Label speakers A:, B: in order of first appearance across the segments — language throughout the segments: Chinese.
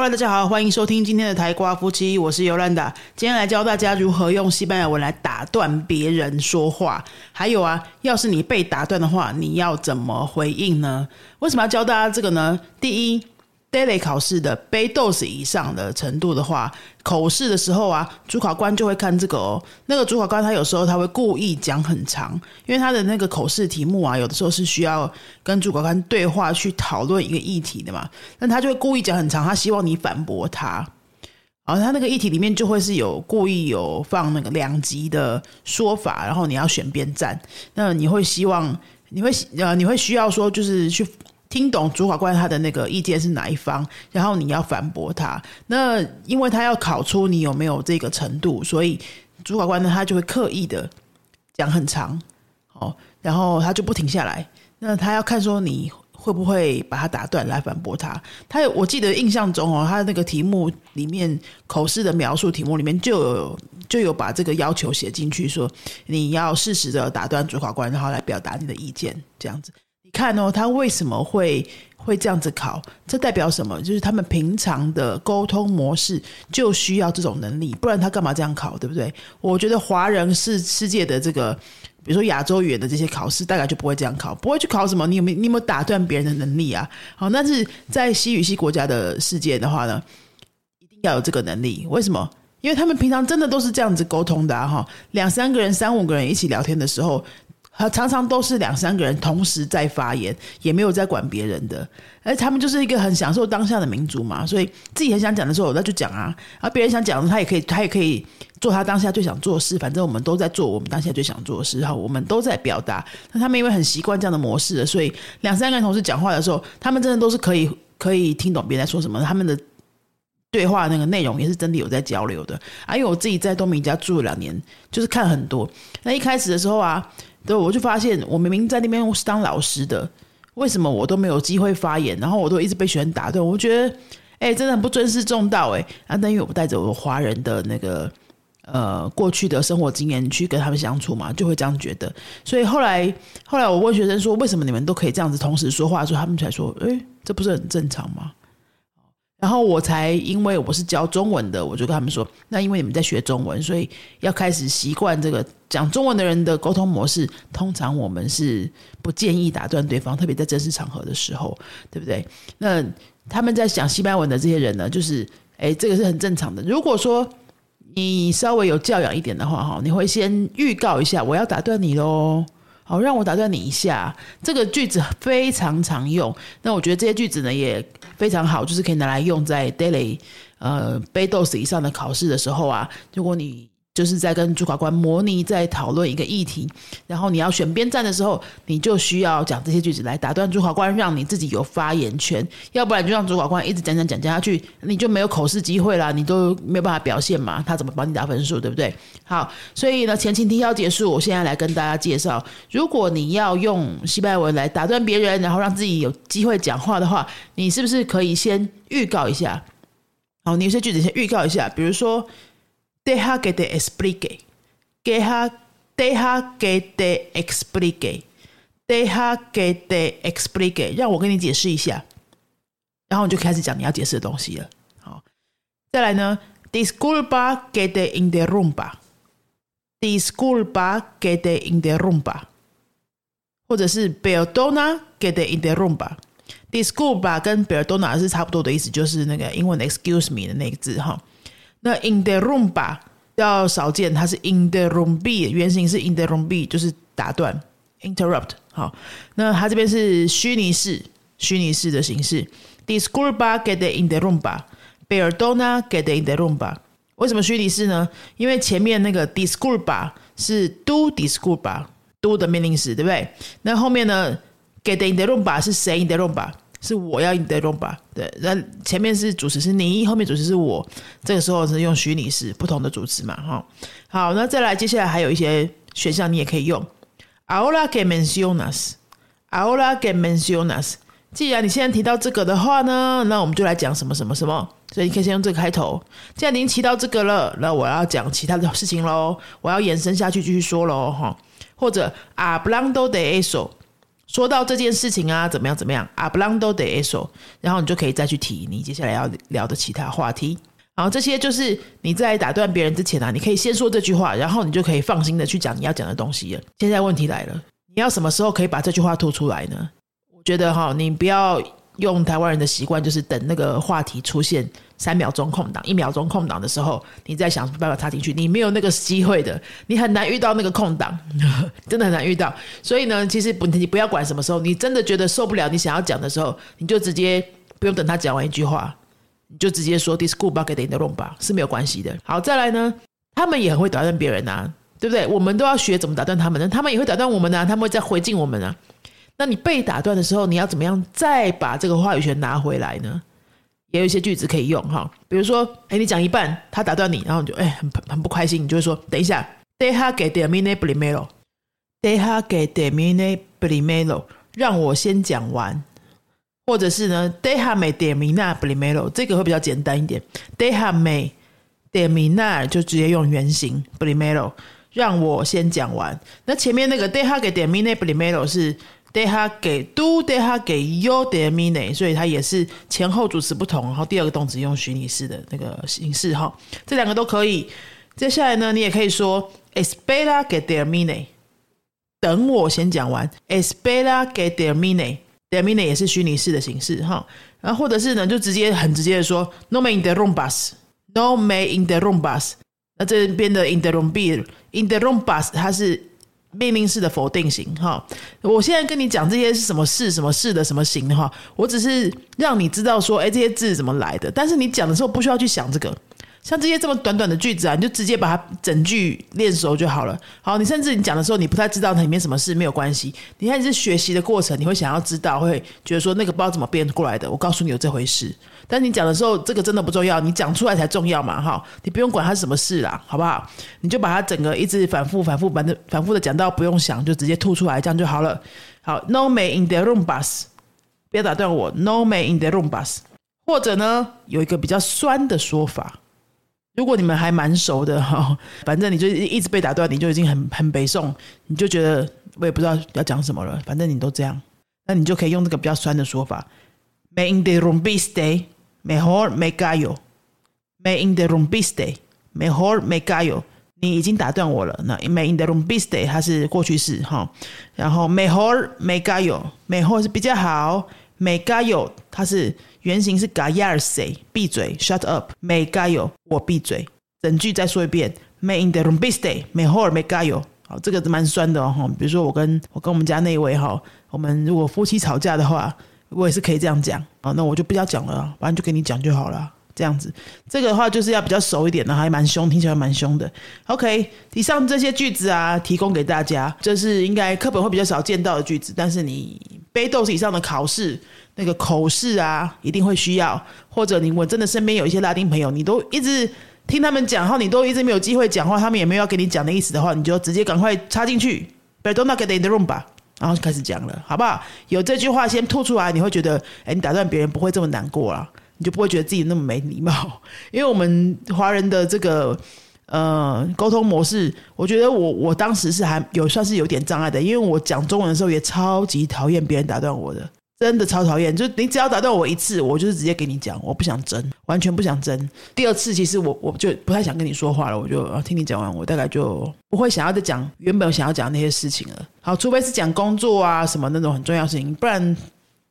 A: Hello，大家好，欢迎收听今天的台瓜夫妻，我是尤兰达。今天来教大家如何用西班牙文来打断别人说话。还有啊，要是你被打断的话，你要怎么回应呢？为什么要教大家这个呢？第一。Daily 考试的 b 豆 s 以上的程度的话，口试的时候啊，主考官就会看这个哦。那个主考官他有时候他会故意讲很长，因为他的那个口试题目啊，有的时候是需要跟主考官对话去讨论一个议题的嘛。那他就会故意讲很长，他希望你反驳他。然后他那个议题里面就会是有故意有放那个两极的说法，然后你要选边站。那你会希望你会呃你会需要说就是去。听懂主考官他的那个意见是哪一方，然后你要反驳他。那因为他要考出你有没有这个程度，所以主考官呢他就会刻意的讲很长，哦，然后他就不停下来。那他要看说你会不会把他打断来反驳他。他有我记得印象中哦，他的那个题目里面口试的描述题目里面就有就有把这个要求写进去，说你要适时的打断主考官，然后来表达你的意见，这样子。看哦，他为什么会会这样子考？这代表什么？就是他们平常的沟通模式就需要这种能力，不然他干嘛这样考？对不对？我觉得华人是世界的这个，比如说亚洲语言的这些考试，大概就不会这样考，不会去考什么你有没有你有没有打断别人的能力啊？好，但是在西语系国家的世界的话呢，一定要有这个能力。为什么？因为他们平常真的都是这样子沟通的哈，两三个人、三五个人一起聊天的时候。他常常都是两三个人同时在发言，也没有在管别人的，而他们就是一个很享受当下的民族嘛，所以自己很想讲的时候，那就讲啊，而别人想讲，他也可以，他也可以做他当下最想做的事，反正我们都在做我们当下最想做的事，然后我们都在表达。那他们因为很习惯这样的模式，所以两三个人同时讲话的时候，他们真的都是可以可以听懂别人在说什么，他们的对话那个内容也是真的有在交流的。啊，因为我自己在东明家住了两年，就是看很多。那一开始的时候啊。对，我就发现，我明明在那边是当老师的，为什么我都没有机会发言？然后我都一直被学生打断。我觉得，哎，真的很不尊师重道，哎。啊，但因为我带着我华人的那个呃过去的生活经验去跟他们相处嘛，就会这样觉得。所以后来，后来我问学生说，为什么你们都可以这样子同时说话？说他们才说，哎，这不是很正常吗？然后我才因为我是教中文的，我就跟他们说，那因为你们在学中文，所以要开始习惯这个讲中文的人的沟通模式。通常我们是不建议打断对方，特别在正式场合的时候，对不对？那他们在讲西班牙文的这些人呢，就是哎，这个是很正常的。如果说你稍微有教养一点的话，哈，你会先预告一下，我要打断你喽。好，让我打断你一下。这个句子非常常用，那我觉得这些句子呢也非常好，就是可以拿来用在 daily 呃 b a d o s 以上的考试的时候啊。如果你就是在跟主考官模拟，在讨论一个议题，然后你要选边站的时候，你就需要讲这些句子来打断主考官，让你自己有发言权。要不然就让主考官一直讲讲讲讲下去，你就没有口试机会啦，你都没有办法表现嘛，他怎么帮你打分数，对不对？好，所以呢，前情提要结束，我现在来跟大家介绍，如果你要用西班牙文来打断别人，然后让自己有机会讲话的话，你是不是可以先预告一下？好，你有些句子先预告一下，比如说。Deja que te explique. Deja, deja que te explique. Deja que te explique. 让我跟你解释一下，然后你就开始讲你要解释的东西了。好，再来呢，Disculpa que te interrumpa. Disculpa que te interrumpa. 或者是 Perdona que te interrumpa. Disculpa 跟 Perdona 是差不多的意思，就是那个英文 Excuse me 的那个字哈。那 in the room 吧，要少见，它是 in the room b，原型是 in the room b，就是打断 interrupt。好，那它这边是虚拟式，虚拟式的形式。Disculpa get in the room 吧，Perdona get in the room 吧。为什么虚拟式呢？因为前面那个 disculpa 是 do disculpa，do 的命令式，对不对？那后面呢，get in the room 吧是 say in the room 吧。是我要 interrupt 吧？对，那前面是主持是你，后面主持是我，这个时候是用虚拟式不同的主持嘛？哈，好，那再来，接下来还有一些选项，你也可以用。Ahora que mencionas，Ahora que mencionas，既然你现在提到这个的话呢，那我们就来讲什么什么什么。所以你可以先用这个开头。既然您提到这个了，那我要讲其他的事情喽，我要延伸下去继续说喽，哈。或者，Ablando de eso。说到这件事情啊，怎么样怎么样啊，Hablando de eso，然后你就可以再去提你接下来要聊的其他话题。然后这些就是你在打断别人之前啊，你可以先说这句话，然后你就可以放心的去讲你要讲的东西了。现在问题来了，你要什么时候可以把这句话吐出来呢？我觉得哈，你不要用台湾人的习惯，就是等那个话题出现三秒钟空档、一秒钟空档的时候，你再想办法插进去。你没有那个机会的，你很难遇到那个空档，真的很难遇到。所以呢，其实不，你不要管什么时候，你真的觉得受不了，你想要讲的时候，你就直接不用等他讲完一句话。你就直接说 “disco bucket in the room” 吧，是没有关系的。好，再来呢，他们也很会打断别人呐，对不对？我们都要学怎么打断他们呢？他们也会打断我们呢，他们会再回敬我们啊。那你被打断的时候，你要怎么样再把这个话语权拿回来呢？也有一些句子可以用哈，比如说，哎，你讲一半，他打断你，然后你就哎很很不开心，你就会说：“等一下，deja que termine primero，deja que termine primero，让我先讲完。”或者是呢，deja me terminar primero，这个会比较简单一点。deja me de mina 就直接用原形 primero，让我先讲完。那前面那个 deja que termine primero 是 deja que tú deja que yo termine，所以它也是前后主词不同，然后第二个动词用虚拟式的那个形式哈，这两个都可以。接下来呢，你也可以说 espera que termine，等我先讲完。espera que termine。Termine 也是虚拟式的形式哈，然后或者是呢，就直接很直接的说，No me interrumpas，No me interrumpas。那这边的 interrumpir，interrumpas 它是命令式的否定型哈。我现在跟你讲这些是什么事、什么事的什么型的哈，我只是让你知道说，哎，这些字怎么来的。但是你讲的时候不需要去想这个。像这些这么短短的句子啊，你就直接把它整句练熟就好了。好，你甚至你讲的时候，你不太知道它里面什么事，没有关系。你看你是学习的过程，你会想要知道，会觉得说那个不知道怎么编过来的。我告诉你有这回事，但你讲的时候，这个真的不重要，你讲出来才重要嘛，哈！你不用管它是什么事啦，好不好？你就把它整个一直反复、反复、反正反复的讲到不用想，就直接吐出来，这样就好了。好，No me in the room bus，不要打断我。No me in the room bus，或者呢，有一个比较酸的说法。如果你们还蛮熟的哈，反正你就一直被打断，你就已经很很北宋，你就觉得我也不知道要讲什么了，反正你都这样，那你就可以用这个比较酸的说法，me in the room be stay mejor me callo，me in the room be stay mejor me callo，你已经打断我了，那 me in the room be stay 它是过去式哈，然后 mejor me callo，mejor 是比较好，me callo 它是。原型是 g a y a r s a y 闭嘴，shut up。Me gallo，我闭嘴。整句再说一遍，Me in the room stay。Mejor me gallo。好，这个蛮酸的哦。比如说我跟我跟我们家那位哈，我们如果夫妻吵架的话，我也是可以这样讲啊。那我就不要讲了，反正就跟你讲就好了。这样子，这个的话就是要比较熟一点的，还蛮凶，听起来蛮凶的。OK，以上这些句子啊，提供给大家，这是应该课本会比较少见到的句子，但是你背豆子以上的考试。那个口试啊，一定会需要，或者你我真的身边有一些拉丁朋友，你都一直听他们讲，然后你都一直没有机会讲话，他们也没有要跟你讲的意思的话，你就直接赶快插进去，Perdona que te room 吧，然后就开始讲了，好不好？有这句话先吐出来，你会觉得，哎，你打断别人不会这么难过啦，你就不会觉得自己那么没礼貌。因为我们华人的这个呃沟通模式，我觉得我我当时是还有算是有点障碍的，因为我讲中文的时候也超级讨厌别人打断我的。真的超讨厌，就你只要打断我一次，我就是直接给你讲，我不想争，完全不想争。第二次其实我我就不太想跟你说话了，我就听你讲完，我大概就不会想要再讲原本想要讲那些事情了。好，除非是讲工作啊什么那种很重要事情，不然。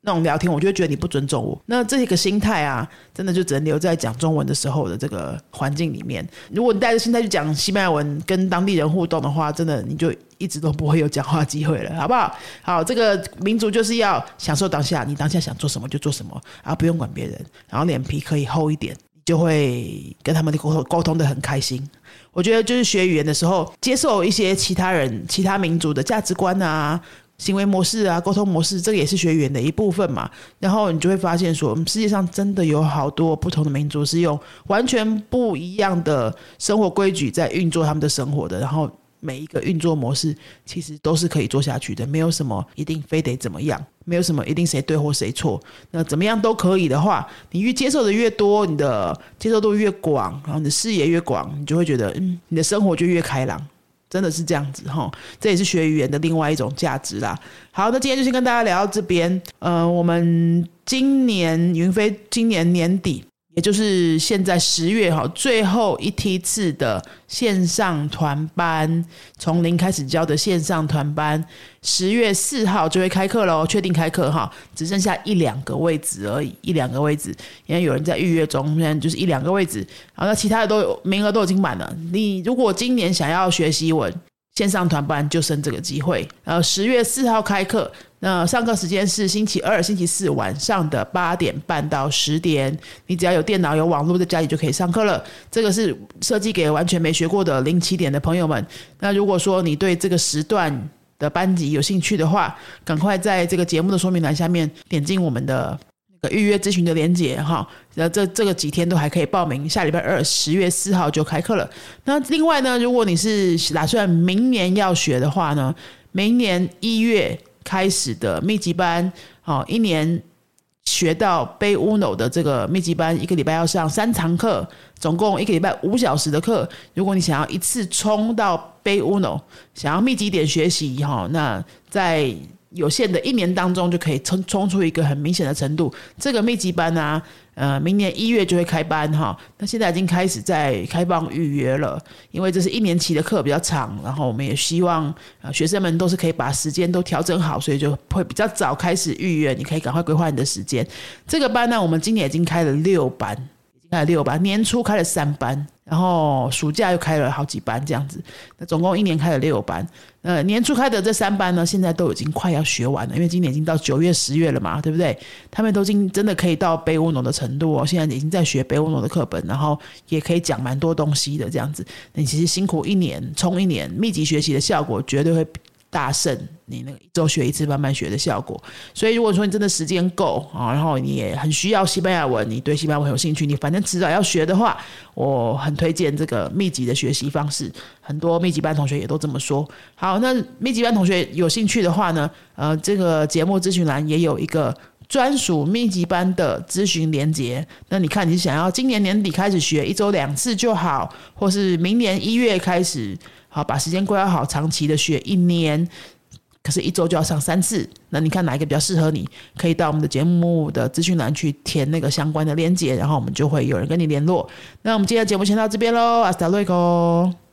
A: 那种聊天，我就会觉得你不尊重我。那这个心态啊，真的就只能留在讲中文的时候的这个环境里面。如果你带着心态去讲西班牙文，跟当地人互动的话，真的你就一直都不会有讲话机会了，好不好？好，这个民族就是要享受当下，你当下想做什么就做什么，然后不用管别人，然后脸皮可以厚一点，就会跟他们的沟通沟通的很开心。我觉得就是学语言的时候，接受一些其他人、其他民族的价值观啊。行为模式啊，沟通模式，这个也是学语言的一部分嘛。然后你就会发现，说世界上真的有好多不同的民族是用完全不一样的生活规矩在运作他们的生活的。然后每一个运作模式其实都是可以做下去的，没有什么一定非得怎么样，没有什么一定谁对或谁错。那怎么样都可以的话，你越接受的越多，你的接受度越广，然后你的视野越广，你就会觉得，嗯，你的生活就越开朗。真的是这样子哈，这也是学语言的另外一种价值啦。好，那今天就先跟大家聊到这边。呃，我们今年云飞今年年底。也就是现在十月哈，最后一梯次的线上团班，从零开始教的线上团班，十月四号就会开课喽，确定开课哈，只剩下一两个位置而已，一两个位置，因为有人在预约中，现在就是一两个位置，好，那其他的都有名额都已经满了。你如果今年想要学习文线上团班，就剩这个机会，呃十月四号开课。那上课时间是星期二、星期四晚上的八点半到十点，你只要有电脑、有网络，在家里就可以上课了。这个是设计给完全没学过的零起点的朋友们。那如果说你对这个时段的班级有兴趣的话，赶快在这个节目的说明栏下面点进我们的那个预约咨询的链接哈。那这这个几天都还可以报名，下礼拜二十月四号就开课了。那另外呢，如果你是打算明年要学的话呢，明年一月。开始的密集班，好，一年学到背 uno 的这个密集班，一个礼拜要上三堂课，总共一个礼拜五小时的课。如果你想要一次冲到背 uno，想要密集点学习，哈，那在。有限的一年当中，就可以冲冲出一个很明显的程度。这个密集班呢，呃，明年一月就会开班哈。那现在已经开始在开放预约了，因为这是一年期的课比较长，然后我们也希望呃学生们都是可以把时间都调整好，所以就会比较早开始预约。你可以赶快规划你的时间。这个班呢，我们今年已经开了六班，已经开了六班，年初开了三班。然后暑假又开了好几班这样子，那总共一年开了六班。呃，年初开的这三班呢，现在都已经快要学完了，因为今年已经到九月、十月了嘛，对不对？他们都已经真的可以到背乌龙的程度哦，现在已经在学背乌龙的课本，然后也可以讲蛮多东西的这样子。你其实辛苦一年，冲一年，密集学习的效果绝对会。大胜你那个一周学一次慢慢学的效果，所以如果说你真的时间够啊，然后你也很需要西班牙文，你对西班牙文有兴趣，你反正迟早要学的话，我很推荐这个密集的学习方式。很多密集班同学也都这么说。好，那密集班同学有兴趣的话呢，呃，这个节目咨询栏也有一个专属密集班的咨询连接。那你看，你想要今年年底开始学，一周两次就好，或是明年一月开始。好，把时间规划好，长期的学一年，可是一周就要上三次。那你看哪一个比较适合你？可以到我们的节目的资讯栏去填那个相关的链接，然后我们就会有人跟你联络。那我们今天的节目先到这边喽，阿斯达瑞克。